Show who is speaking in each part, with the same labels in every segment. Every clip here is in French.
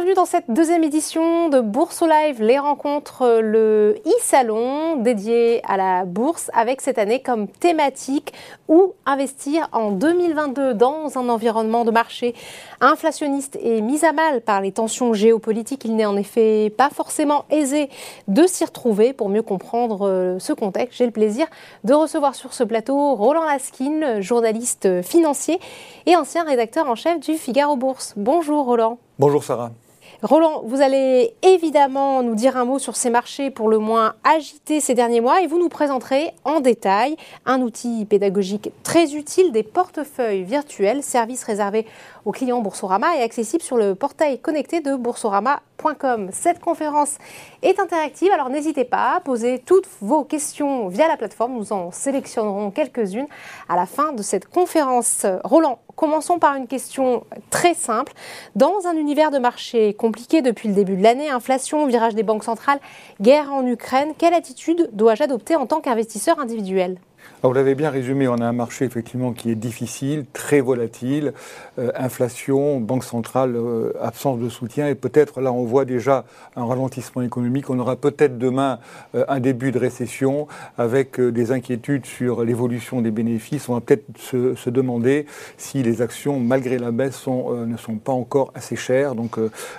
Speaker 1: bienvenue dans cette deuxième édition de Bourse au Live, les rencontres, le e-salon dédié à la bourse avec cette année comme thématique où investir en 2022 dans un environnement de marché inflationniste et mis à mal par les tensions géopolitiques. Il n'est en effet pas forcément aisé de s'y retrouver. Pour mieux comprendre euh, ce contexte, j'ai le plaisir de recevoir sur ce plateau Roland Laskin, journaliste financier et ancien rédacteur en chef du Figaro Bourse. Bonjour Roland.
Speaker 2: Bonjour Sarah.
Speaker 1: Roland, vous allez évidemment nous dire un mot sur ces marchés pour le moins agités ces derniers mois et vous nous présenterez en détail un outil pédagogique très utile des portefeuilles virtuels, service réservé aux clients Boursorama et accessible sur le portail connecté de Cette conférence est interactive, alors n'hésitez pas à poser toutes vos questions via la plateforme. Nous en sélectionnerons quelques-unes à la fin de cette conférence. Roland, commençons par une question très simple. Dans un univers de marché compliqué depuis le début de l'année, inflation, virage des banques centrales, guerre en Ukraine, quelle attitude dois-je adopter en tant qu'investisseur individuel?
Speaker 2: Vous l'avez bien résumé, on a un marché effectivement qui est difficile, très volatile, euh, inflation, banque centrale, euh, absence de soutien, et peut-être là on voit déjà un ralentissement économique. On aura peut-être demain euh, un début de récession avec des inquiétudes sur l'évolution des bénéfices. On va peut-être se, demander si les actions, malgré la baisse, ne sont pas encore assez chères, donc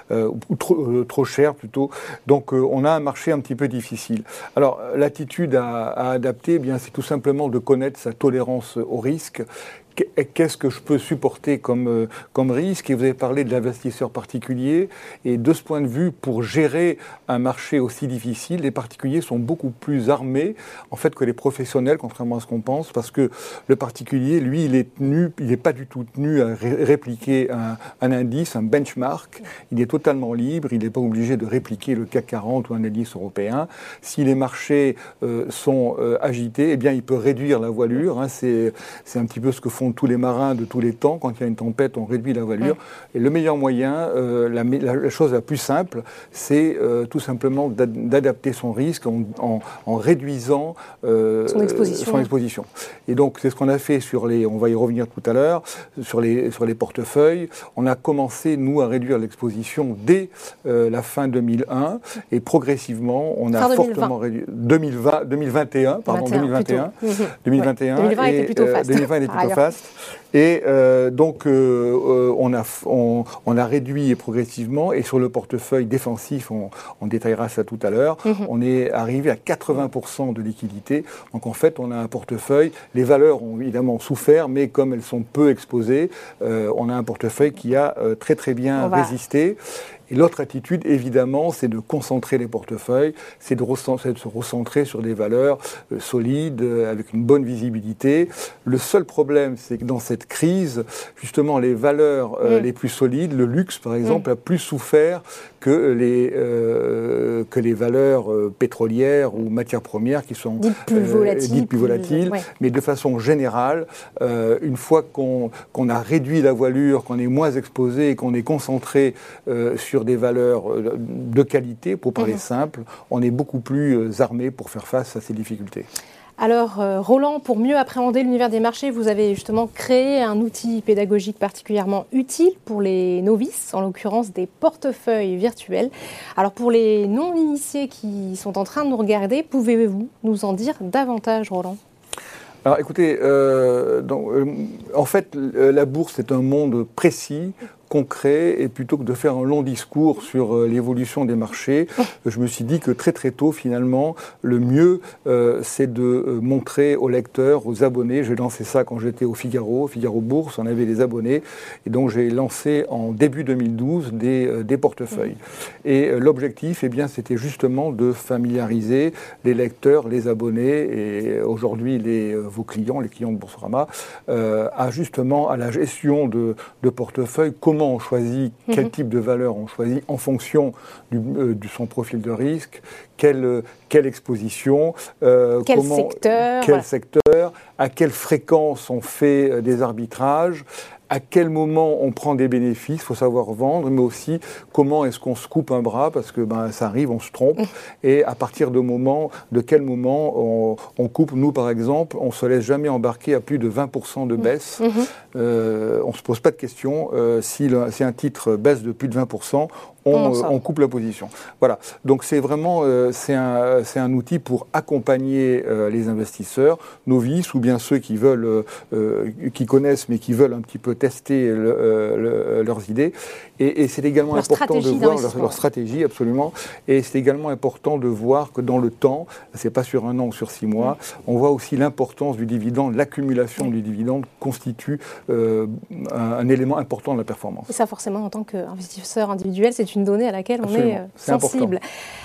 Speaker 2: ou trop, chères plutôt. Donc on a un marché un petit peu difficile. Alors l'attitude à, adapter, eh c'est tout simplement de connaître sa tolérance au risque qu'est-ce que je peux supporter comme, euh, comme risque? Et vous avez parlé de l'investisseur particulier. Et de ce point de vue, pour gérer un marché aussi difficile, les particuliers sont beaucoup plus armés en fait que les professionnels, contrairement à ce qu'on pense, parce que le particulier, lui, il est tenu, il n'est pas du tout tenu à répliquer un, un, indice, un benchmark. Il est totalement libre. Il n'est pas obligé de répliquer le CAC 40 ou un indice européen. Si les marchés euh, sont euh, agités, eh bien, il peut réduire la voilure. Hein. C'est un petit peu ce que font tous les marins de tous les temps. Quand il y a une tempête, on réduit la voilure. Et le meilleur moyen, euh, la, chose la plus simple, c'est euh, tout simplement d'adapter son risque en, réduisant
Speaker 1: euh, son, exposition.
Speaker 2: Et donc, c'est ce qu'on a fait sur les, on va y revenir tout à l'heure, sur les, sur les portefeuilles. On a commencé, nous, à réduire l'exposition dès la fin 2001 et progressivement, on a fortement réduit. 2020, 2021, pardon, 2021. 2021.
Speaker 1: 2020 était plutôt fast.
Speaker 2: 2020 était plutôt fast. Et euh, donc, euh, euh, on, a, on, a réduit progressivement, et sur le portefeuille défensif, on, détaillera ça tout à l'heure, mhm. on est arrivé à 80% de liquidité. Donc, en fait, on a un portefeuille, les valeurs ont évidemment souffert, mais comme elles sont peu exposées, on a un portefeuille qui a très très bien résisté. Et l'autre attitude, évidemment, c'est de concentrer les portefeuilles, c'est de, se recentrer sur des valeurs euh, solides, euh, avec une bonne visibilité. Le seul problème, c'est que dans cette crise, justement, les valeurs euh, mm. les plus solides, le luxe, par exemple, mm. a plus souffert que les, que les valeurs pétrolières ou matières premières qui sont
Speaker 1: dites plus volatiles.
Speaker 2: plus volatiles. Mais de façon générale, une fois qu'on a réduit la voilure, qu'on est moins exposé et qu'on est concentré sur des valeurs euh, de qualité, pour parler mhm. simple, on est beaucoup plus euh, armé pour faire face à ces difficultés.
Speaker 1: Alors, euh, Roland, pour mieux appréhender l'univers des marchés, vous avez justement créé un outil pédagogique particulièrement utile pour les novices, en l'occurrence des portefeuilles virtuels. Alors, pour les non-initiés qui sont en train de nous regarder, pouvez-vous nous en dire davantage, Roland?
Speaker 2: Alors écoutez, donc, en fait, la bourse est un monde précis concret et plutôt que de faire un long discours sur euh, l'évolution des marchés, je me suis dit que très très tôt finalement, le mieux euh, c'est de euh, montrer aux lecteurs, aux abonnés, j'ai lancé ça quand j'étais au Figaro, Figaro Bourse, on avait des abonnés, et donc j'ai lancé en début 2012 des, des portefeuilles. Et l'objectif, eh bien, c'était justement de familiariser les lecteurs, les abonnés, et aujourd'hui les, vos clients, les clients de Boursorama, à justement à la gestion de, de portefeuilles, comment on choisit, quel mhm. type de valeur on choisit en fonction euh, de son profil de risque, quelle, euh, quelle exposition,
Speaker 1: euh, quel, secteur,
Speaker 2: quel secteur, à quelle fréquence on fait des arbitrages, à quel moment on prend des bénéfices, il faut savoir vendre, mais aussi comment est-ce qu'on se coupe un bras, parce que ben, ça arrive, on se trompe, mmh. et à partir de, moment, de quel moment on, coupe? Nous, par exemple, on ne se laisse jamais embarquer à plus de 20% de mmh. baisse. Mmh. Euh, on ne se pose pas de question. Euh, si, si, un titre baisse de plus de 20%, on, coupe la position. Voilà. Donc c'est vraiment euh, c'est un, un, outil pour accompagner euh, les investisseurs, novices ou bien ceux qui veulent, euh, qui connaissent mais qui veulent un petit peu tester leurs idées. Et, c'est également important de voir leur, stratégie absolument. Et c'est également important de voir que dans le temps, c'est pas sur un an ou sur six mois, on voit aussi l'importance du dividende, l'accumulation du dividende constitue un, un, élément important de la performance.
Speaker 1: Et ça forcément en tant qu'investisseur individuel, c'est une donnée à laquelle on est, euh, sensible.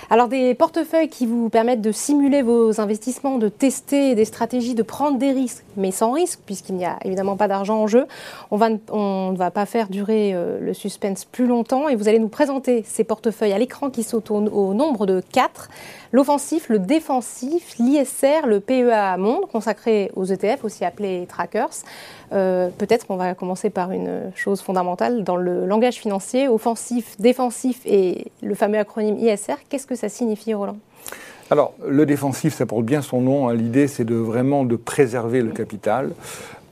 Speaker 1: Alors des portefeuilles qui vous permettent de simuler vos investissements, de tester des stratégies, de prendre des risques, mais sans risque, puisqu'il n'y a évidemment pas d'argent en jeu. On, va, on ne va pas faire durer euh, le suspense plus longtemps et vous allez nous présenter ces portefeuilles à l'écran qui sont au, nombre de quatre. L'offensif, le défensif, l'ISR, le PEA Monde, consacré aux ETF, aussi appelés trackers. Euh, peut-être qu'on va commencer par une chose fondamentale dans le langage financier, offensif, défensif et le fameux acronyme ISR. Qu'est-ce que ça signifie, Roland?
Speaker 2: Alors, le défensif, ça porte bien son nom. Hein. L'idée, c'est de vraiment de préserver le capital.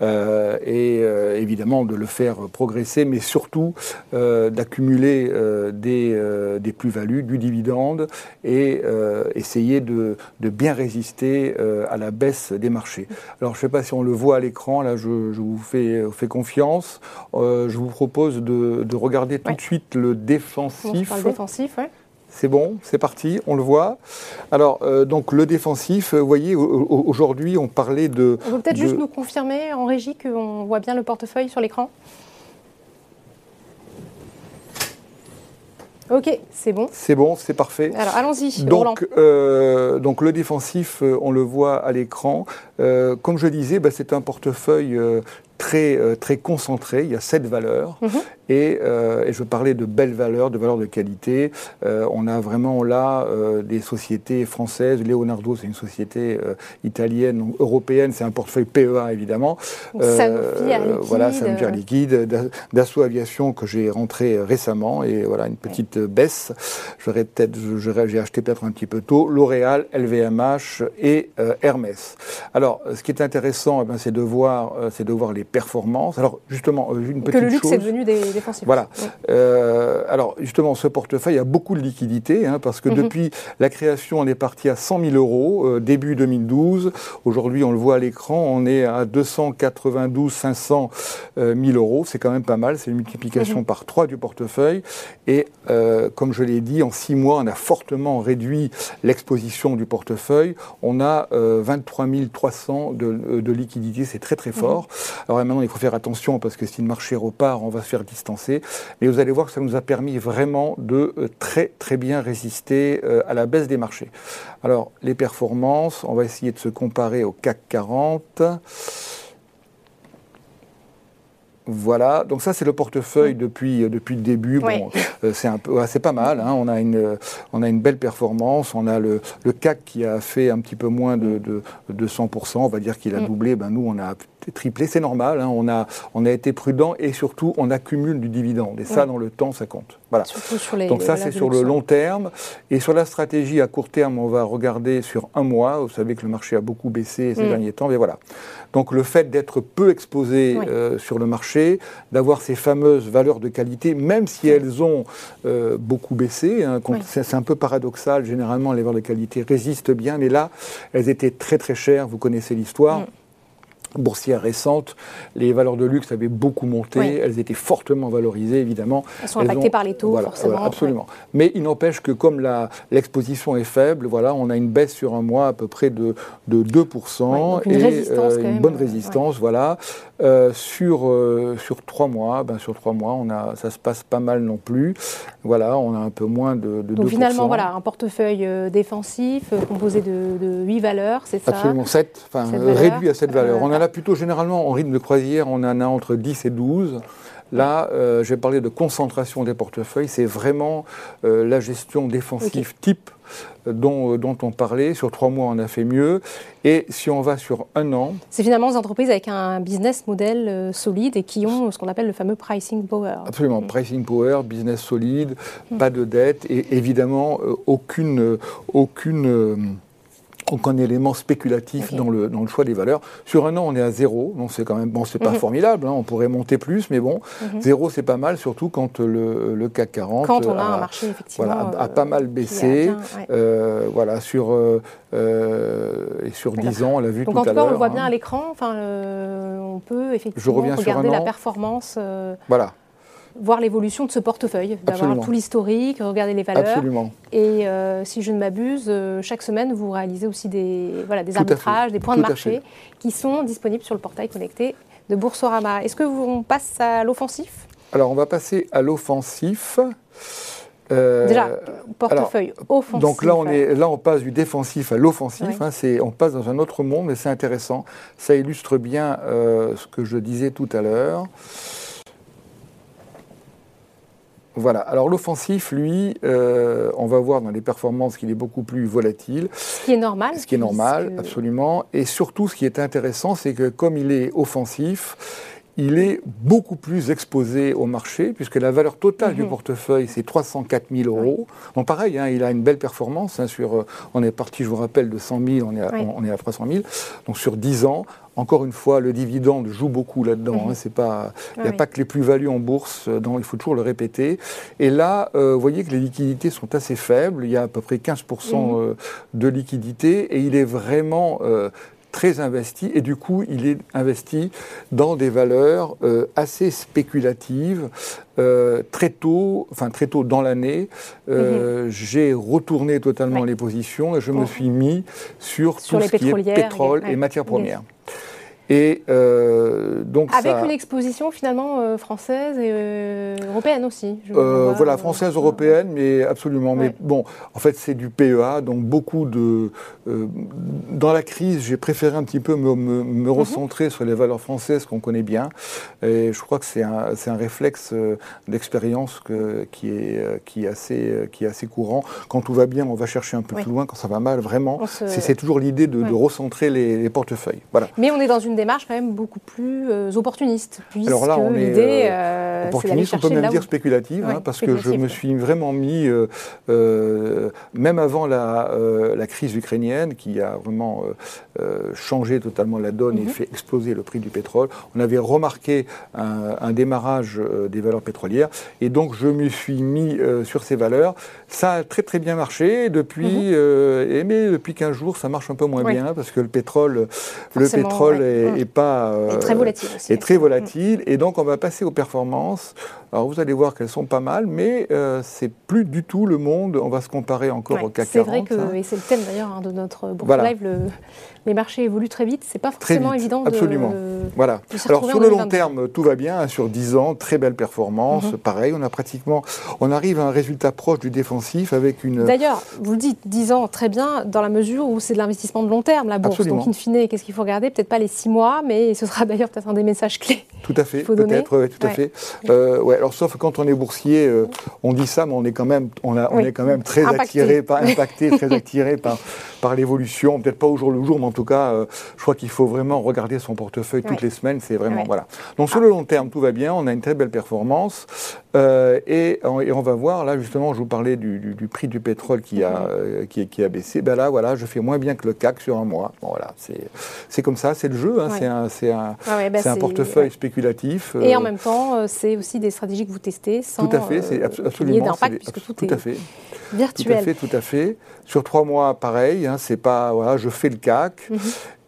Speaker 2: Euh, et euh, évidemment de le faire progresser, mais surtout euh, d'accumuler des, des plus-values, du dividende et essayer de, de, bien résister à la baisse des marchés. Alors je ne sais pas si on le voit à l'écran, là je, je vous fais, fais confiance. je vous propose de, de regarder tout de suite le défensif.
Speaker 1: le défensif, ouais.
Speaker 2: C'est bon, c'est parti, on le voit. Alors, euh, donc le défensif, vous voyez, aujourd'hui, on parlait de...
Speaker 1: On peut peut-être juste nous confirmer en régie qu'on voit bien le portefeuille sur l'écran? Ok, c'est bon.
Speaker 2: C'est bon, c'est parfait.
Speaker 1: Alors allons-y.
Speaker 2: Donc, euh, donc le défensif, euh, on le voit à l'écran. comme je disais, bah, c'est un portefeuille très, euh, très concentré. Il y a sept valeurs. Mhm. Euh, et, je parlais de belles valeurs, de valeurs de qualité. Euh, on a vraiment là des sociétés françaises. Leonardo, c'est une société italienne, européenne. C'est un portefeuille PEA, évidemment.
Speaker 1: Sanofi Liquide.
Speaker 2: Voilà, Sanofi Liquide. Dassault Aviation, que j'ai rentré récemment. Et voilà, une petite baisse. J'aurais peut-être, j'ai acheté peut-être un petit peu tôt. L'Oréal, LVMH et Hermès. Alors, ce qui est intéressant, eh ben, c'est de voir, c'est de voir les performances. Alors justement, euh, une petite
Speaker 1: chose... Que le luxe est devenu des défensifs.
Speaker 2: Voilà. Euh, alors justement, ce portefeuille a beaucoup de liquidités, hein, parce que mhm. depuis la création, on est parti à 100 000 euros, euh, début 2012. Aujourd'hui, on le voit à l'écran, on est à 292 500 000 euros. C'est quand même pas mal, c'est une multiplication mhm. par 3 du portefeuille. Et comme je l'ai dit, en 6 mois, on a fortement réduit l'exposition du portefeuille. On a 23 300 de, de liquidités, c'est très très fort. Mhm. Alors maintenant, il faut faire attention parce que si le marché repart, on va se faire distancer. Mais vous allez voir que ça nous a permis vraiment de euh, très très bien résister euh, à la baisse des marchés. Alors les performances, on va essayer de se comparer au CAC 40. Voilà, donc ça c'est le portefeuille depuis, euh, depuis le début. Bon, c'est un peu, c'est pas mal. Hein. On a une, on a une belle performance. On a le, le CAC qui a fait un petit peu moins de, de, de 100%. On va dire qu'il a mm. doublé. Ben nous, on a triplé, c'est normal. Hein. on, a, on a été prudent et surtout on accumule du dividende. Et ça, dans le temps, ça compte. Voilà. Donc ça, c'est sur le long terme. Et sur la stratégie à court terme, on va regarder sur un mois. Vous savez que le marché a beaucoup baissé ces mm. derniers temps. Mais voilà. Donc le fait d'être peu exposé euh, sur le marché, d'avoir ces fameuses valeurs de qualité, même si elles ont euh, beaucoup baissé, hein, c'est un peu paradoxal. Généralement, les valeurs de qualité résistent bien, mais là, elles étaient très très chères. Vous connaissez l'histoire. Mm boursière récente, les valeurs de luxe avaient beaucoup monté, elles étaient fortement valorisées évidemment.
Speaker 1: Elles sont impactées par les taux, forcément.
Speaker 2: absolument. Mais il n'empêche que comme l'exposition est faible, voilà, on a une baisse sur un mois à peu près de, de 2%
Speaker 1: une et euh,
Speaker 2: une bonne résistance. Voilà. Euh, sur, euh, sur trois mois, ben, sur trois mois, on a, ça se passe pas mal non plus. Voilà, on a un peu moins de, de
Speaker 1: Donc finalement, voilà, un portefeuille défensif composé de, de 8 valeurs, c'est ça?
Speaker 2: Absolument, 7, enfin réduit à 7 valeurs. on a plutôt généralement en rythme de croisière, on en a entre 10 et 12. Là, euh, j'ai parlé de concentration des portefeuilles. C'est vraiment euh, la gestion défensive type dont, dont, on parlait. Sur trois mois, on a fait mieux. Et si on va sur un an.
Speaker 1: C'est finalement des entreprises avec un business model solide et qui ont ce qu'on appelle le fameux pricing power.
Speaker 2: Absolument. Pricing power, business solide, hmm. pas de dette et évidemment aucune. aucune aucun élément spéculatif dans, le, dans le choix des valeurs. Sur un an, on est à zéro, donc c'est quand même, bon, c'est pas mhm. formidable, hein, on pourrait monter plus, mais bon, mhm. zéro, c'est pas mal, surtout quand le, le, CAC 40
Speaker 1: quand on a, un marché, effectivement,
Speaker 2: voilà, a, pas mal baissé. Euh, voilà, sur, euh, et sur 10 ans, on l'a vu
Speaker 1: donc
Speaker 2: tout
Speaker 1: en
Speaker 2: tout cas,
Speaker 1: on le voit bien hein. à l'écran, enfin, on peut effectivement regarder la performance. Euh,
Speaker 2: voilà
Speaker 1: voir l'évolution de ce portefeuille, d'avoir tout l'historique, regarder les valeurs.
Speaker 2: Absolument.
Speaker 1: Et euh, si je ne m'abuse, euh, chaque semaine, vous réalisez aussi des, voilà, des arbitrages, des points de marché qui sont disponibles sur le portail connecté de Boursorama. Est-ce que vous, passe à l'offensif?
Speaker 2: Alors, on va passer à l'offensif.
Speaker 1: Euh, Déjà, portefeuille offensif.
Speaker 2: Donc là on, est, là, on passe du défensif à l'offensif. Hein, on passe dans un autre monde, mais c'est intéressant. Ça illustre bien ce que je disais tout à l'heure. Voilà. Alors l'offensif, lui, euh, on va voir dans les performances qu'il est beaucoup plus volatile.
Speaker 1: Ce qui est normal.
Speaker 2: Ce qui est normal, absolument. Et surtout, ce qui est intéressant, c'est que comme il est offensif, il est beaucoup plus exposé au marché, puisque la valeur totale du mhm. portefeuille, c'est 304 000 euros. Donc pareil, hein, il a une belle performance. Hein, sur, euh, on est parti, je vous rappelle, de 100 000, on est, à, on est à 300 000. Donc sur 10 ans, encore une fois, le dividende joue beaucoup là-dedans. Mhm. Hein, pas, il n'y a pas que les plus-values en bourse, euh, il faut toujours le répéter. Et là, euh, vous voyez que les liquidités sont assez faibles. Il y a à peu près 15% mhm. de liquidités et il est vraiment très investi et du coup il est investi dans des valeurs euh, assez spéculatives. Euh, très tôt, enfin très tôt dans l'année, euh, mhm. j'ai retourné totalement les positions et je me suis mis sur, tout ce qui est pétrole et, matières premières.
Speaker 1: Et euh, donc Avec une exposition finalement euh, française et euh, européenne aussi.
Speaker 2: voilà, française, européenne, mais absolument. Mais bon, en fait, c'est du PEA, donc beaucoup de. dans la crise, j'ai préféré un petit peu me, mhm. recentrer sur les valeurs françaises qu'on connaît bien. Et je crois que c'est un, un, réflexe d'expérience qui, est, qui, est assez, qui est assez courant. Quand tout va bien, on va chercher un peu plus loin. Quand ça va mal, vraiment, c'est toujours l'idée de, de, recentrer les, les portefeuilles. Voilà.
Speaker 1: Mais on est dans une démarche quand même beaucoup plus euh, opportuniste.
Speaker 2: Alors là, on est euh, euh, on peut même dire spéculative, hein, parce que je me suis vraiment mis, même avant la, la, crise ukrainienne, qui a vraiment changé totalement la donne et mhm. fait exploser le prix du pétrole, on avait remarqué un, démarrage des valeurs pétrolières, et donc je me suis mis sur ces valeurs. Ça a très très bien marché depuis, mhm. et mais depuis 15 jours, ça marche un peu moins bien, parce que le pétrole, le pétrole est et, pas.
Speaker 1: Euh, très volatile
Speaker 2: aussi. très volatile. Et donc, on va passer aux performances. Alors, vous allez voir qu'elles sont pas mal, mais euh, c'est plus du tout le monde. On va se comparer encore au CAC 40.
Speaker 1: C'est vrai que, hein. et c'est le thème d'ailleurs hein, de notre Bourse Live, le, les marchés évoluent très vite. C'est pas forcément évident
Speaker 2: de. Absolument. voilà. Alors, sur le long terme, tout va bien. Hein, sur 10 ans, très belle performance. Mhm. Pareil, on a pratiquement. On arrive à un résultat proche du défensif avec une.
Speaker 1: D'ailleurs, vous le dites, 10 ans, très bien, dans la mesure où c'est de l'investissement de long terme, la bourse. Absolument. Donc, in fine, qu'est-ce qu'il faut regarder? Peut-être pas les 6 mois, mais ce sera d'ailleurs peut-être un des messages clés.
Speaker 2: Tout à fait, peut-être, tout à fait. Euh, ouais, alors sauf quand on est boursier, euh, on dit ça, mais on est quand même, on, a, on est quand même très attiré, par, impacté, très attiré par, par l'évolution. Peut-être pas au jour le jour, mais en tout cas, euh, je crois qu'il faut vraiment regarder son portefeuille toutes les semaines. C'est vraiment voilà. Donc sur le long terme, tout va bien. On a une très belle performance et, on, va voir là justement, je vous parlais du, prix du pétrole qui a qui, qui, a baissé. Ben là, voilà, je fais moins bien que le CAC sur un mois. Bon, voilà, c'est comme ça, c'est le jeu. Hein, c'est un c'est un, ah bah un, portefeuille spéculatif.
Speaker 1: Et en euh, même temps, euh, c'est aussi des stratégies que vous testez sans
Speaker 2: tout à fait, c'est absolument
Speaker 1: d'impact puisque tout,
Speaker 2: tout
Speaker 1: est
Speaker 2: à fait.
Speaker 1: virtuel.
Speaker 2: Tout à fait, tout à fait. Sur trois mois, pareil. Hein, c'est pas voilà, je fais le CAC. Mhm.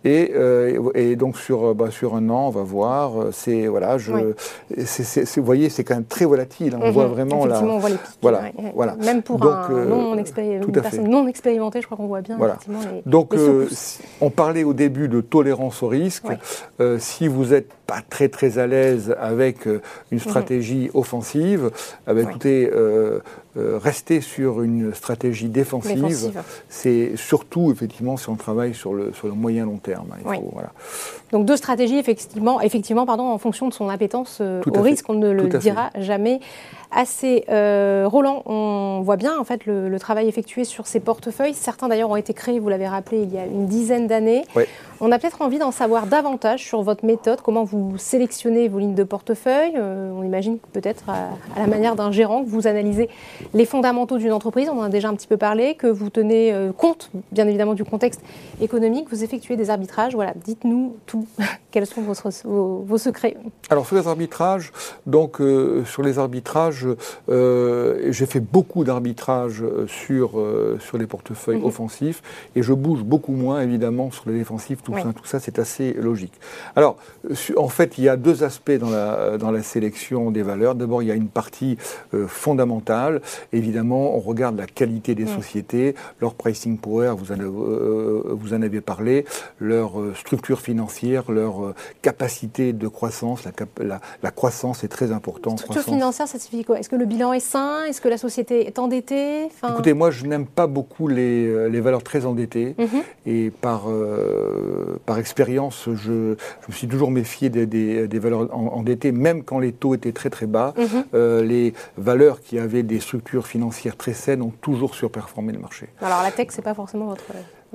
Speaker 2: Euh, et, donc sur, euh, bah, sur un an, on va voir. Euh, c'est voilà, je, vous voyez, c'est quand même très volatile. Hein, on voit mhm. vraiment
Speaker 1: la. On voit les pics, voilà, voilà. Même pour un non une personne non expérimentée, je crois qu'on voit bien.
Speaker 2: Voilà. donc on parlait au début de tolérance au risque. si vous n'êtes pas très très à l'aise avec une mhm. stratégie offensive, eh ben, écoutez rester sur une stratégie défensive, c'est surtout effectivement si on travaille sur le, sur le moyen long terme.
Speaker 1: Hein, voilà. Donc deux stratégies effectivement, effectivement pardon, en fonction de son appétence au risque, on ne le dira jamais assez. Roland, on voit bien en fait le, travail effectué sur ces portefeuilles. Certains d'ailleurs ont été créés, vous l'avez rappelé, il y a une dizaine d'années. On a peut-être envie d'en savoir davantage sur votre méthode, comment vous sélectionnez vos lignes de portefeuille. Euh, on imagine peut-être à, la manière d'un gérant que vous analysez les fondamentaux d'une entreprise, on en a déjà un petit peu parlé, que vous tenez euh, compte bien évidemment du contexte économique, vous effectuez des arbitrages. Voilà, dites-nous tout. Quels sont vos, secrets
Speaker 2: Alors sur les arbitrages, donc euh, sur les arbitrages, j'ai fait beaucoup d'arbitrages sur, sur les portefeuilles mhm. offensifs et je bouge beaucoup moins évidemment sur les défensifs tout ça, c'est assez logique. Alors, en fait, il y a deux aspects dans la, dans la sélection des valeurs. D'abord, il y a une partie euh, fondamentale. Évidemment, on regarde la qualité des sociétés, leur pricing power, vous en, euh, vous en avez parlé, leur euh, structure financière, leur capacité de croissance. La, la, croissance est très importante.
Speaker 1: Structure financière, ça signifie quoi? Est-ce que le bilan est sain? Est-ce que la société est endettée?
Speaker 2: Écoutez, moi, je n'aime pas beaucoup les, les, valeurs très endettées. Mhm. Et par par expérience, je, me suis toujours méfié des, valeurs endettées, même quand les taux étaient très très bas. Mhm. Euh, les valeurs qui avaient des structures financières très saines ont toujours surperformé le marché.
Speaker 1: Alors la tech, c'est pas forcément votre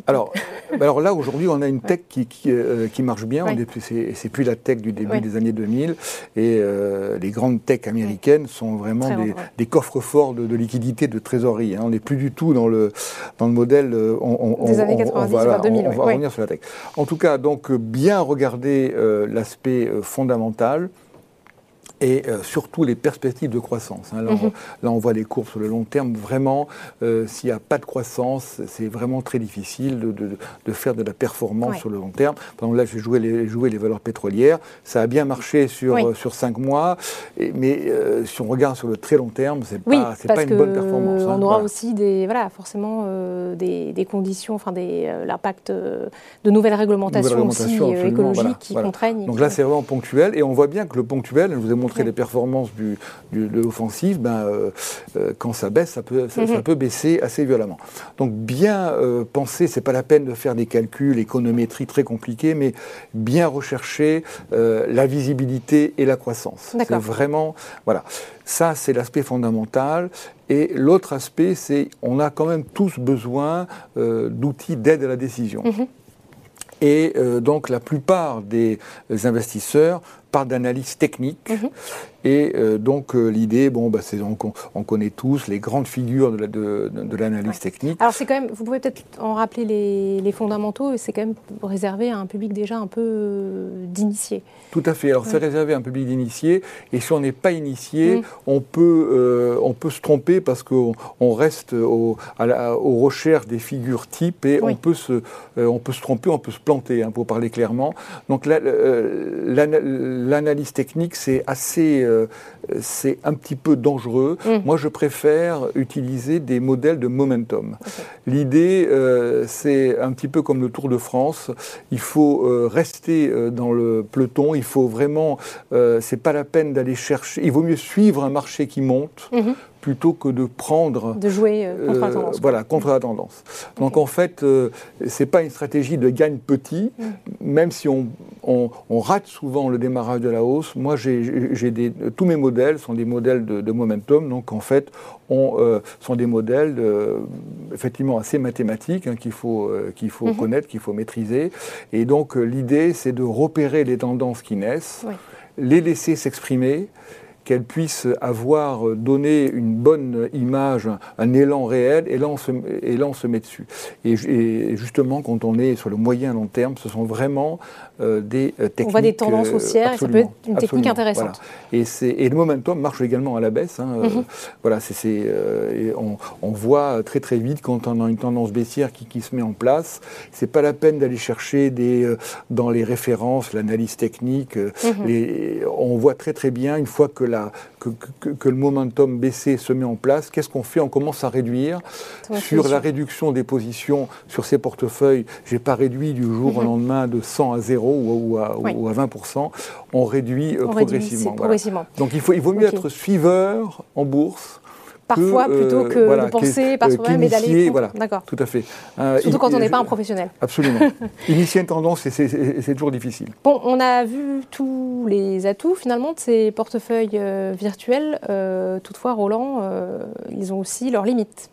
Speaker 2: alors, bah alors là, aujourd'hui, on a une tech qui, qui, euh, marche bien. C'est plus la tech du début des années 2000. Et euh, les grandes tech américaines sont vraiment des, coffres forts de, liquidité, de trésorerie. Hein. On n'est plus du tout dans le, dans le modèle.
Speaker 1: Euh, on, des années 90 on, 2000.
Speaker 2: On, va revenir sur la tech. En tout cas, donc, bien regarder l'aspect fondamental et euh, surtout les perspectives de croissance. Hein. Mhm. Là, on, voit les courbes sur le long terme. Vraiment, euh, s'il n'y a pas de croissance, c'est vraiment très difficile de, faire de la performance sur le long terme. Par exemple, là, j'ai joué les, joué les valeurs pétrolières. Ça a bien marché sur, euh, sur cinq mois, mais si on regarde sur le très long terme, ce n'est pas, pas une bonne performance.
Speaker 1: Hein. On aura aussi des, voilà, forcément des, des, conditions, enfin l'impact de nouvelles réglementations, aussi, écologiques qui contraignent.
Speaker 2: Donc là, c'est vraiment ponctuel. Et on voit bien que le ponctuel, je vous ai montré les performances du, de l'offensive, ben, euh, euh, quand ça baisse, ça peut, ça, mhm. peut baisser assez violemment. Donc bien euh, penser, c'est pas la peine de faire des calculs, économétrie très compliqués, mais bien rechercher la visibilité et la croissance. C'est vraiment, voilà. Ça, c'est l'aspect fondamental. Et l'autre aspect, c'est on a quand même tous besoin d'outils d'aide à la décision. Mhm. Et donc la plupart des investisseurs par d'analyse technique. Mhm. Et euh, donc euh, l'idée, bon, bah, c'est on, on, connaît tous les grandes figures de, l'analyse technique.
Speaker 1: Alors c'est quand même, vous pouvez peut-être en rappeler les, les fondamentaux, c'est quand même réservé à un public déjà un peu euh, d'initiés.
Speaker 2: Tout à fait. Alors c'est réservé à un public d'initiés, et si on n'est pas initié, mm. on peut on peut se tromper parce qu'on on reste au, à aux recherches des figures types et on peut se on peut se tromper, on peut se planter, hein, pour parler clairement. Donc l'analyse technique c'est assez euh, c'est un petit peu dangereux. Mm. Moi, je préfère utiliser des modèles de momentum. L'idée, euh, c'est un petit peu comme le Tour de France. Il faut euh, rester dans le peloton. Il faut vraiment. c'est pas la peine d'aller chercher. Il vaut mieux suivre un marché qui monte. Mm-hmm plutôt que de prendre.
Speaker 1: De jouer euh, contre la euh, tendance.
Speaker 2: voilà, contre la tendance. Donc en fait, euh, ce n'est pas une stratégie de gagne petit, mm. même si on, on, rate souvent le démarrage de la hausse. Moi, j'ai des, tous mes modèles sont des modèles de, momentum, donc en fait, on, sont des modèles effectivement assez mathématiques hein, qu'il faut, qu'il faut mm-hmm. connaître, qu'il faut maîtriser. Et donc l'idée, c'est de repérer les tendances qui naissent, les laisser s'exprimer qu'elle puisse avoir donné une bonne image, un élan réel, et là on se, met dessus. Et, justement, quand on est sur le moyen long terme, ce sont vraiment euh, des techniques. Euh, on
Speaker 1: voit des tendances euh, haussières, et ça peut être une technique intéressante.
Speaker 2: Et, et, le momentum marche également à la baisse. Hein, mhm. voilà, c'est, on, on, voit très très vite quand on a une tendance baissière qui, qui se met en place, c'est pas la peine d'aller chercher des, dans les références, l'analyse technique. Mhm. les, on voit très très bien, une fois que que, le momentum baissé se met en place, qu'est-ce qu'on fait? On commence à réduire. Sur la réduction des positions sur ces portefeuilles, je n'ai pas réduit du jour au mhm. lendemain de 100 à 0 ou, à, 20%. On réduit, euh, progressivement,
Speaker 1: progressivement.
Speaker 2: Donc il, faut, il vaut mieux être suiveur en bourse
Speaker 1: Parfois, plutôt que de penser par soi-même et d'aller.
Speaker 2: Voilà, D'accord. Tout à fait.
Speaker 1: Surtout quand on n'est pas un professionnel.
Speaker 2: Absolument. Initier une tendance, c'est toujours difficile.
Speaker 1: Bon, on a vu tous les atouts finalement de ces portefeuilles virtuels. toutefois, Roland, ils ont aussi leurs limites.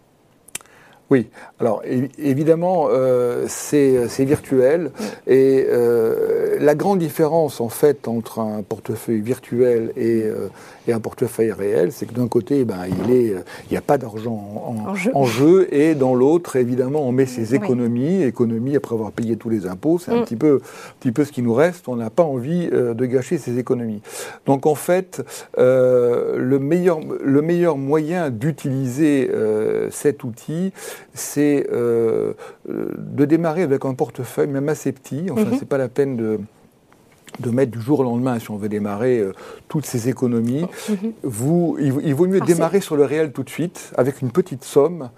Speaker 2: Oui, alors évidemment, euh, c'est virtuel et euh, la grande différence en fait entre un portefeuille virtuel et, euh, et un portefeuille réel, c'est que d'un côté, ben, il n'y a pas d'argent en, jeu. et dans l'autre, évidemment, on met ses économies, économies après avoir payé tous les impôts, c'est un mm. petit, peu, petit peu ce qui nous reste, on n'a pas envie de gâcher ses économies. Donc en fait, le, meilleur, le meilleur moyen d'utiliser cet outil, c'est euh, de démarrer avec un portefeuille, même assez petit. Enfin, mhm. c'est pas la peine de, de mettre du jour au lendemain si on veut démarrer euh, toutes ces économies. Mhm. Vous, il, vaut mieux démarrer sur le réel tout de suite, avec une petite somme.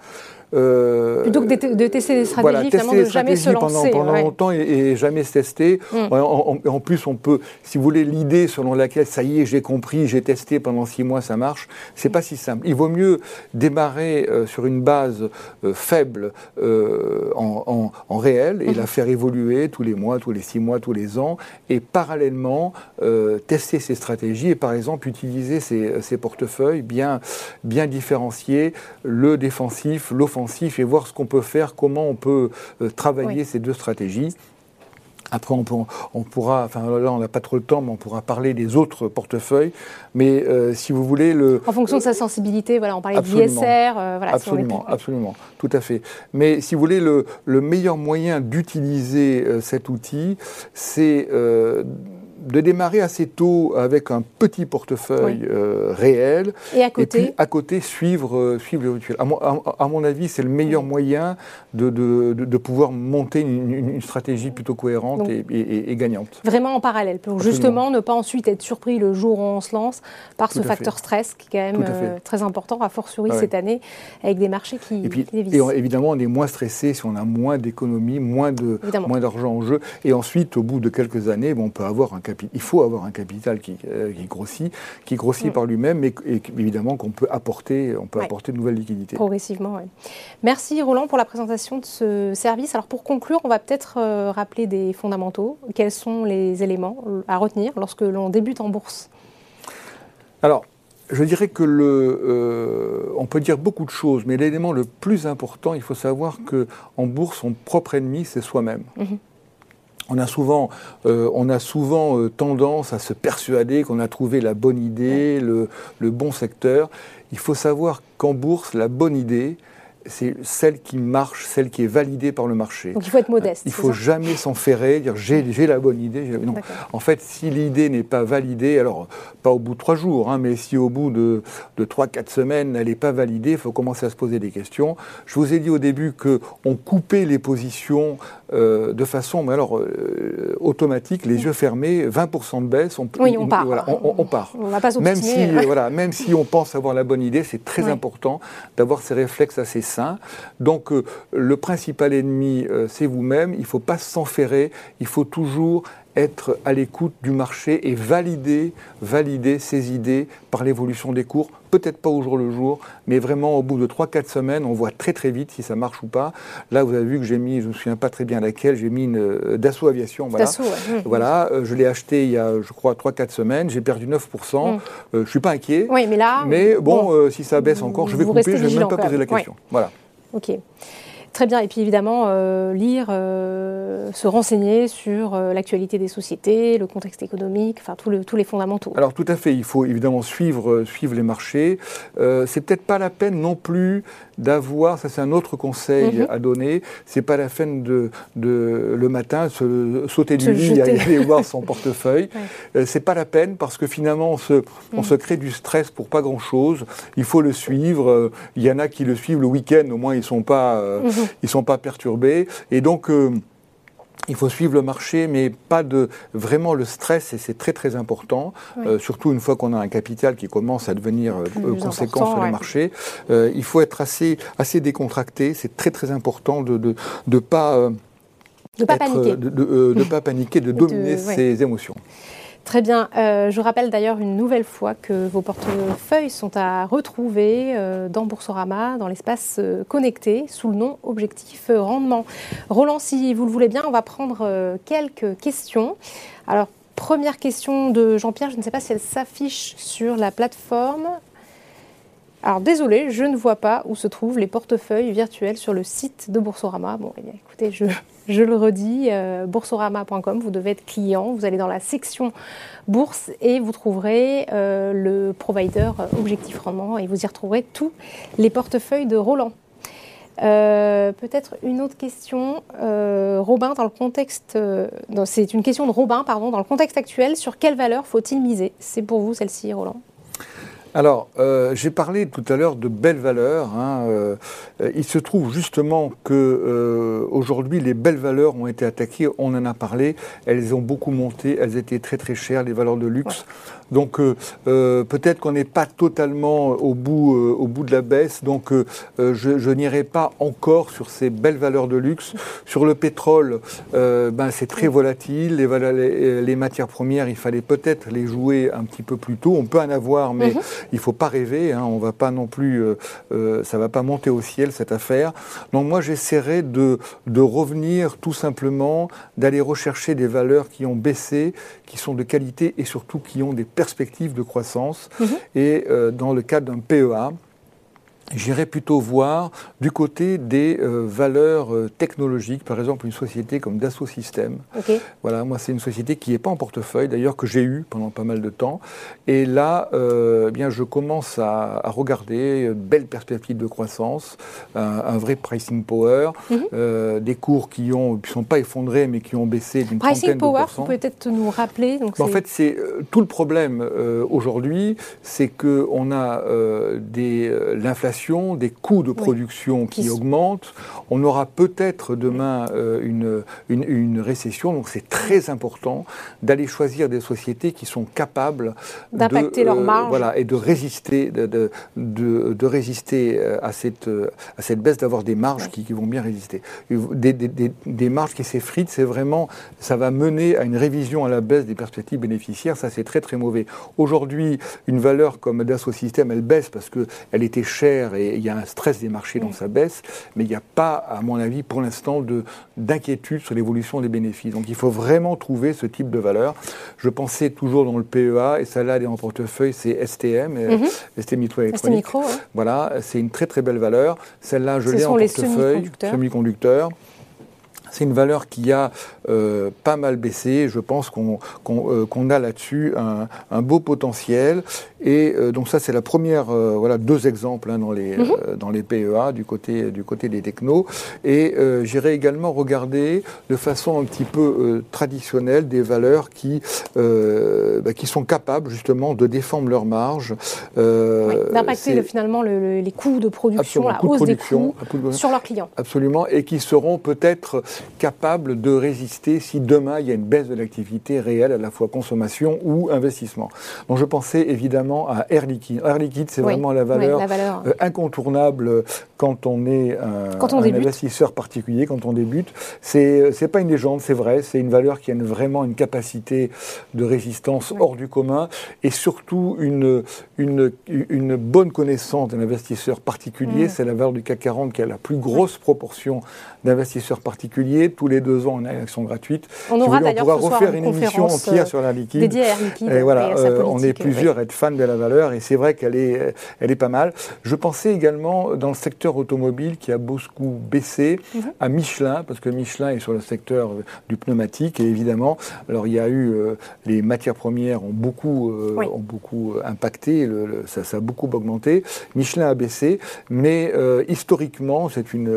Speaker 1: Euh, Plutôt que de, tester des stratégies, finalement, de jamais se lancer.
Speaker 2: Pendant, pendant longtemps et, jamais se tester. Mm. En, plus, on peut, si vous voulez, l'idée selon laquelle, ça y est, j'ai compris, j'ai testé pendant six mois, ça marche, c'est pas si simple. Il vaut mieux démarrer euh, sur une base euh, faible en, réel et la mm-hmm. faire évoluer tous les mois, tous les six mois, tous les ans, et parallèlement tester ces stratégies et par exemple utiliser ces, ces portefeuilles bien, bien différenciés, le défensif, l'offensif et voir ce qu'on peut faire, comment on peut euh, travailler ces deux stratégies. Après, on, on, pourra, enfin là, on n'a pas trop le temps, mais on pourra parler des autres portefeuilles. Mais euh, si vous voulez le.
Speaker 1: En fonction de sa sensibilité, voilà, on parlait de l'ISR, euh, voilà.
Speaker 2: Absolument, absolument, tout à fait. Mais si vous voulez, le, le meilleur moyen d'utiliser cet outil, c'est de démarrer assez tôt avec un petit portefeuille euh, réel.
Speaker 1: Et à côté
Speaker 2: Et puis à côté, suivre, euh, suivre le rituel. À mon, à, mon avis, c'est le meilleur moyen de, de, de, pouvoir monter une, stratégie plutôt cohérente et, et, gagnante.
Speaker 1: Vraiment en parallèle, pour justement ne pas ensuite être surpris le jour où on se lance par ce facteur stress qui est quand même euh, très important, a fortiori ah cette année, avec des marchés qui,
Speaker 2: et puis, évidemment, on est moins stressé si on a moins d'économies, moins d'argent en jeu. Et ensuite, au bout de quelques années, bon, on peut avoir un il faut avoir un capital qui, euh, grossit, qui grossit par lui-même, mais évidemment qu'on peut apporter, on peut apporter de nouvelles liquidités.
Speaker 1: Progressivement, oui. Merci Roland pour la présentation de ce service. Alors pour conclure, on va peut-être euh, rappeler des fondamentaux. Quels sont les éléments à retenir lorsque l'on débute en bourse?
Speaker 2: Alors, je dirais que le, euh, on peut dire beaucoup de choses, mais l'élément le plus important, il faut savoir que en bourse, son propre ennemi, c'est soi-même. Mm-hmm. On a souvent, euh, euh, tendance à se persuader qu'on a trouvé la bonne idée, le, bon secteur. Il faut savoir qu'en bourse, la bonne idée, c'est celle qui marche, celle qui est validée par le marché.
Speaker 1: Donc il faut être modeste.
Speaker 2: Il ne faut jamais s'enferrer, dire j'ai la bonne idée. Non. En fait, si l'idée n'est pas validée, alors pas au bout de trois jours, hein, mais si au bout de, trois, quatre semaines, elle n'est pas validée, il faut commencer à se poser des questions. Je vous ai dit au début qu'on coupait les positions euh, de façon mais alors, euh, automatique, les yeux fermés, 20% de baisse,
Speaker 1: on, oui, on part.
Speaker 2: on, part.
Speaker 1: On va pas
Speaker 2: même si, voilà, même si on pense avoir la bonne idée, c'est très important d'avoir ces réflexes assez donc euh, le principal ennemi, euh, c'est vous-même. Il ne faut pas s'enferrer. Il faut toujours être à l'écoute du marché et valider, valider ses idées par l'évolution des cours. Peut-être pas au jour le jour, mais vraiment au bout de 3-4 semaines, on voit très très vite si ça marche ou pas. Là, vous avez vu que j'ai mis, je ne me souviens pas très bien laquelle, j'ai mis une euh, Dassault Aviation. Voilà, voilà je l'ai acheté il y a, je crois, 3-4 semaines, j'ai perdu 9%. Mm. je ne suis pas inquiet.
Speaker 1: Oui, mais là.
Speaker 2: Mais bon, si ça baisse encore, je vais couper, je ne vais même pas poser la question. Voilà.
Speaker 1: Ok. Très bien. Et puis évidemment, euh, lire, euh, se renseigner sur euh, l'actualité des sociétés, le contexte économique, enfin tous les fondamentaux.
Speaker 2: Alors tout à fait. Il faut évidemment suivre, suivre les marchés. c'est peut-être pas la peine non plus d'avoir, ça c'est un autre conseil mhm. à donner, c'est pas la peine de, de le matin se, sauter du lit et aller voir son portefeuille. Ouais. c'est pas la peine parce que finalement on se, on mhm. se crée du stress pour pas grand chose. Il faut le suivre. Il y en a qui le suivent le week-end, au moins ils sont pas. Mhm ils ne sont pas perturbés. Et donc, euh, il faut suivre le marché, mais pas de vraiment le stress, et c'est très très important, euh, surtout une fois qu'on a un capital qui commence à devenir euh, conséquent sur le marché. il faut être assez, assez décontracté, c'est très très important de ne de,
Speaker 1: pas,
Speaker 2: de, pas, paniquer. de, pas paniquer, de dominer ses émotions.
Speaker 1: Très bien. Euh, je rappelle d'ailleurs une nouvelle fois que vos portefeuilles sont à retrouver euh, dans Boursorama, dans l'espace euh, connecté, sous le nom Objectif Rendement. Roland, si vous le voulez bien, on va prendre quelques questions. Alors, première question de Jean-Pierre, je ne sais pas si elle s'affiche sur la plateforme. Alors désolé, je ne vois pas où se trouvent les portefeuilles virtuels sur le site de Boursorama. Bon, eh écoutez, je, je, le redis, euh, boursorama.com, vous devez être client, vous allez dans la section bourse et vous trouverez euh, le provider Objectif Rendement et vous y retrouverez tous les portefeuilles de Roland. Euh, peut-être une autre question, Robin, dans le contexte, c'est une question de Robin, pardon, dans le contexte actuel, sur quelle valeur faut-il miser? C'est pour vous celle-ci, Roland
Speaker 2: alors, euh, j'ai parlé tout à l'heure de belles valeurs. Hein, euh, il se trouve justement que euh, aujourd'hui, les belles valeurs ont été attaquées. On en a parlé. Elles ont beaucoup monté. Elles étaient très très chères, les valeurs de luxe. Donc euh, euh, peut-être qu'on n'est pas totalement au bout, euh, au bout de la baisse. Donc je, n'irai pas encore sur ces belles valeurs de luxe. Sur le pétrole, ben, c'est très volatile. Les, les, matières premières, il fallait peut-être les jouer un petit peu plus tôt. On peut en avoir, mais mhm. il ne faut pas rêver. Hein. on va pas non plus, ça va pas monter au ciel cette affaire. Donc moi, j'essaierai de, de revenir tout simplement, d'aller rechercher des valeurs qui ont baissé, qui sont de qualité et surtout qui ont des perspectives de croissance. Et euh, dans le cadre d'un PEA, J'irais plutôt voir du côté des euh, valeurs euh, technologiques, par exemple une société comme Dassault Systèmes. Voilà, moi c'est une société qui n'est pas en portefeuille, d'ailleurs que j'ai eu pendant pas mal de temps. Et là, euh, eh bien, je commence à, regarder de belles perspectives de croissance, un, vrai pricing power, mhm. des cours qui ne sont pas effondrés mais qui ont baissé d'une trentaine de
Speaker 1: pourcents. Pricing power, vous peut-être nous rappeler
Speaker 2: donc En fait, c'est tout le problème aujourd'hui, c'est qu'on a des l'inflation des coûts de production qui, augmentent. On aura peut-être demain euh, une, une, récession, donc c'est très important d'aller choisir des sociétés qui sont capables
Speaker 1: d'impacter leur euh, marge
Speaker 2: voilà, et de résister, de, de, de, résister euh, à cette, à cette baisse, d'avoir des marges qui, qui, vont bien résister. Des, des, des marges qui s'effritent, c'est vraiment, ça va mener à une révision à la baisse des perspectives bénéficiaires, ça c'est très très mauvais. Aujourd'hui, une valeur comme Dassault Systèmes, elle baisse parce qu'elle était chère et il y a un stress des marchés dans sa baisse, mais il n'y a pas, à mon avis, pour l'instant, d'inquiétude sur l'évolution des bénéfices. Donc il faut vraiment trouver ce type de valeur. Je pensais toujours dans le PEA, et celle-là, elle est en portefeuille, c'est STM, ST Micro Voilà, c'est une très très belle valeur. Celle-là, je l'ai en portefeuille, semi-conducteurs. C'est une valeur qui a euh, pas mal baissé. Je pense qu'on euh, a là-dessus un, beau potentiel. Et euh, donc ça, c'est la première, voilà, deux exemples hein, dans, les, mhm. dans les PEA du côté, du côté des technos. Et j'irai également regarder de façon un petit peu traditionnelle des valeurs qui, bah, qui sont capables justement de défendre leurs marges.
Speaker 1: D'impacter finalement les coûts de production, la hausse des coûts sur leurs clients.
Speaker 2: Absolument, et qui seront peut-être capables de résister si demain il y a une baisse de l'activité réelle, à la fois consommation ou investissement. Donc je pensais évidemment à Air Liquide. Air Liquide, c'est vraiment la valeur, euh, incontournable quand on est un, investisseur particulier, quand on débute. C'est n'est pas une légende, c'est vrai, c'est une valeur qui a vraiment une capacité de résistance hors du commun et surtout une, une, une bonne connaissance d'un investisseur particulier. C'est la valeur du CAC 40 qui a la plus grosse proportion d'investisseurs particuliers. Tous les deux ans, on a une action gratuite.
Speaker 1: On aura d'ailleurs
Speaker 2: refaire une, émission entière sur la liquide.
Speaker 1: Dédiée à Air Liquide.
Speaker 2: Et voilà, euh, on est plusieurs à être fans de la valeur et c'est vrai qu'elle est, elle est pas mal. Je pensais également dans le secteur automobile qui a beaucoup baissé mhm. à Michelin parce que Michelin est sur le secteur du pneumatique et évidemment, alors il y a eu euh, les matières premières ont beaucoup, euh, ont beaucoup impacté, ça, ça, a beaucoup augmenté. Michelin a baissé, mais historiquement c'est une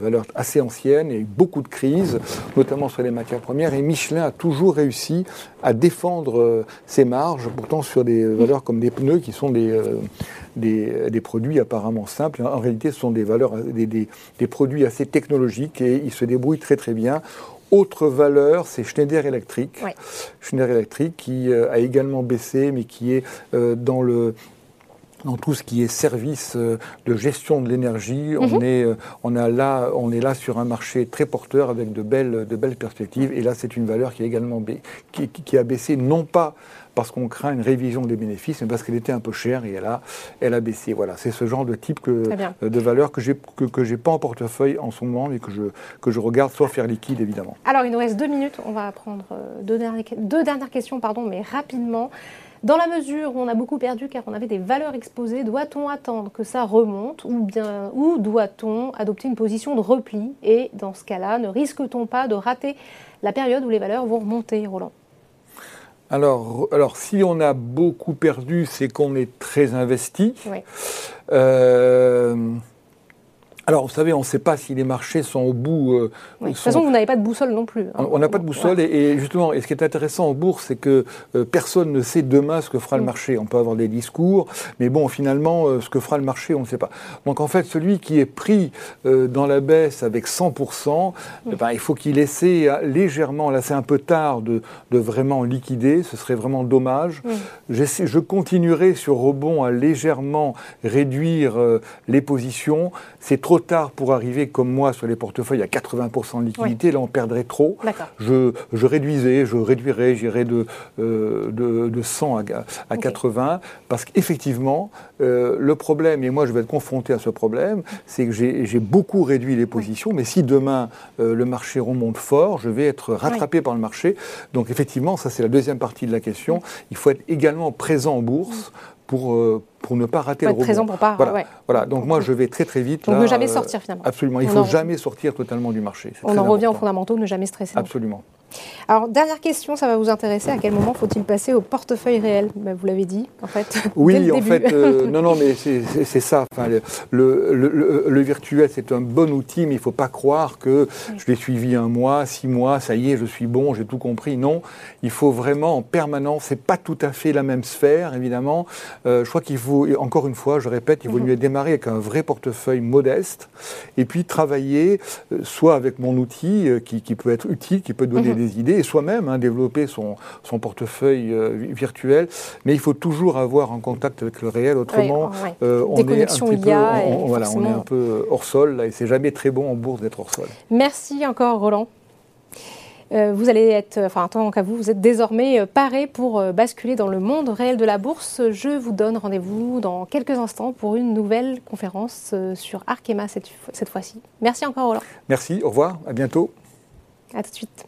Speaker 2: valeur assez ancienne et beaucoup de crises, notamment sur les matières premières. Et Michelin a toujours réussi à défendre euh, ses marges, pourtant sur des valeurs comme des pneus qui sont des, euh, des, produits apparemment simples. En réalité, ce sont des valeurs, des, des, produits assez technologiques et ils se débrouillent très très bien. Autre valeur, c'est Schneider Electric. Schneider Electric qui euh, a également baissé, mais qui est dans le dans tout ce qui est service euh, de gestion de l'énergie. On,
Speaker 1: Mhm.
Speaker 2: est, euh, on, a là, on est là sur un marché très porteur avec de belles, de belles perspectives. Et là, c'est une valeur qui, est également ba- qui, a baissé, non pas parce qu'on craint une révision des bénéfices, mais parce qu'elle était un peu chère et elle a, elle a baissé. Voilà, c'est ce genre de type que,
Speaker 1: bien.
Speaker 2: de valeur que j'ai que, que j'ai pas en portefeuille en ce moment, mais que je, que je regarde, sauf faire liquide évidemment.
Speaker 1: Alors, il nous reste deux minutes. On va prendre euh, deux dernières, deux dernières questions, pardon, mais rapidement. Dans la mesure où on a beaucoup perdu car on avait des valeurs exposées, doit-on attendre que ça remonte ou bien ou doit-on adopter une position de repli? Et dans ce cas-là, ne risque-t-on pas de rater la période où les valeurs vont remonter, Roland?
Speaker 2: Alors, alors, si on a beaucoup perdu, c'est qu'on est très investi.
Speaker 1: Oui.
Speaker 2: Euh, alors, vous savez, on ne sait pas si les marchés sont au bout. euh,
Speaker 1: Oui. De toute
Speaker 2: sont-
Speaker 1: façon, vous n'avez pas de boussole non plus. hein.
Speaker 2: on n'a pas de boussole et, et justement, et ce qui est intéressant en bourse, c'est que euh, personne ne sait demain ce que fera le
Speaker 1: Mm.
Speaker 2: marché. On peut avoir des discours, mais bon, finalement, euh, ce que fera le marché, on ne sait pas. Donc en fait, celui qui est pris dans la baisse avec 100%,
Speaker 1: Mm.
Speaker 2: eh ben, il faut qu'il essaie légèrement, là c'est un peu tard de, de vraiment liquider, ce serait vraiment dommage.
Speaker 1: Mm.
Speaker 2: Je continuerai sur rebond à légèrement réduire les positions. C'est trop tard pour arriver comme moi sur les portefeuilles à 80% de liquidité, là on perdrait trop. Je, je réduisais, je réduirais, j'irais de, euh, de, de 100 à, à
Speaker 1: Ok.
Speaker 2: 80, parce qu'effectivement, euh, le problème, et moi je vais être confronté à ce problème, c'est que j'ai j'ai beaucoup réduit les positions, mais si demain euh, le marché remonte fort, je vais être rattrapé par le marché. Donc effectivement, ça c'est la deuxième partie de la question. Il faut être également présent en bourse pour, euh, pour ne pas rater
Speaker 1: Faut
Speaker 2: le
Speaker 1: être
Speaker 2: rebond.
Speaker 1: présent pour pas.
Speaker 2: Voilà,
Speaker 1: ouais.
Speaker 2: voilà. donc moi je vais très très vite.
Speaker 1: Donc
Speaker 2: là,
Speaker 1: ne jamais
Speaker 2: euh,
Speaker 1: sortir finalement.
Speaker 2: Absolument, il
Speaker 1: On
Speaker 2: faut jamais sortir totalement du marché.
Speaker 1: On en revient aux fondamentaux, ne jamais stresser.
Speaker 2: Absolument.
Speaker 1: Alors, dernière question, ça va vous intéresser. À quel moment faut-il passer au portefeuille réel? Ben, Vous l'avez dit, en fait.
Speaker 2: Oui, en fait, euh, non, non, mais c'est ça. Enfin, le, le- le- le virtuel, c'est un bon outil, mais il ne faut pas croire que je l'ai suivi un mois, six mois, ça y est, je suis bon, j'ai tout compris. Non, il faut vraiment en permanence. C'est pas tout à fait la même sphère, évidemment. Euh, je crois qu'il faut, encore une fois, je répète, il vaut mieux démarrer avec un vrai portefeuille modeste, et puis travailler euh, soit avec mon outil qui, qui peut être utile, qui peut donner
Speaker 1: Mhm.
Speaker 2: Des idées, et soi-même hein, développer son, son portefeuille euh, vi- virtuel. Mais il faut toujours avoir un contact avec le réel, autrement.
Speaker 1: Ouais, ouais.
Speaker 2: euh, on est un petit peu, on- on- voilà, on est un peu hors sol là, et c'est jamais très bon en bourse d'être hors sol.
Speaker 1: Merci encore, Roland. Euh, vous allez être, enfin, en tant qu'à vous, vous êtes désormais euh, paré pour euh, basculer dans le monde réel de la bourse. Je vous donne rendez-vous dans quelques instants pour une nouvelle conférence euh, sur Arkema cette, cette fois-ci. Merci encore, Roland.
Speaker 2: Merci, au revoir, à bientôt.
Speaker 1: À tout de suite.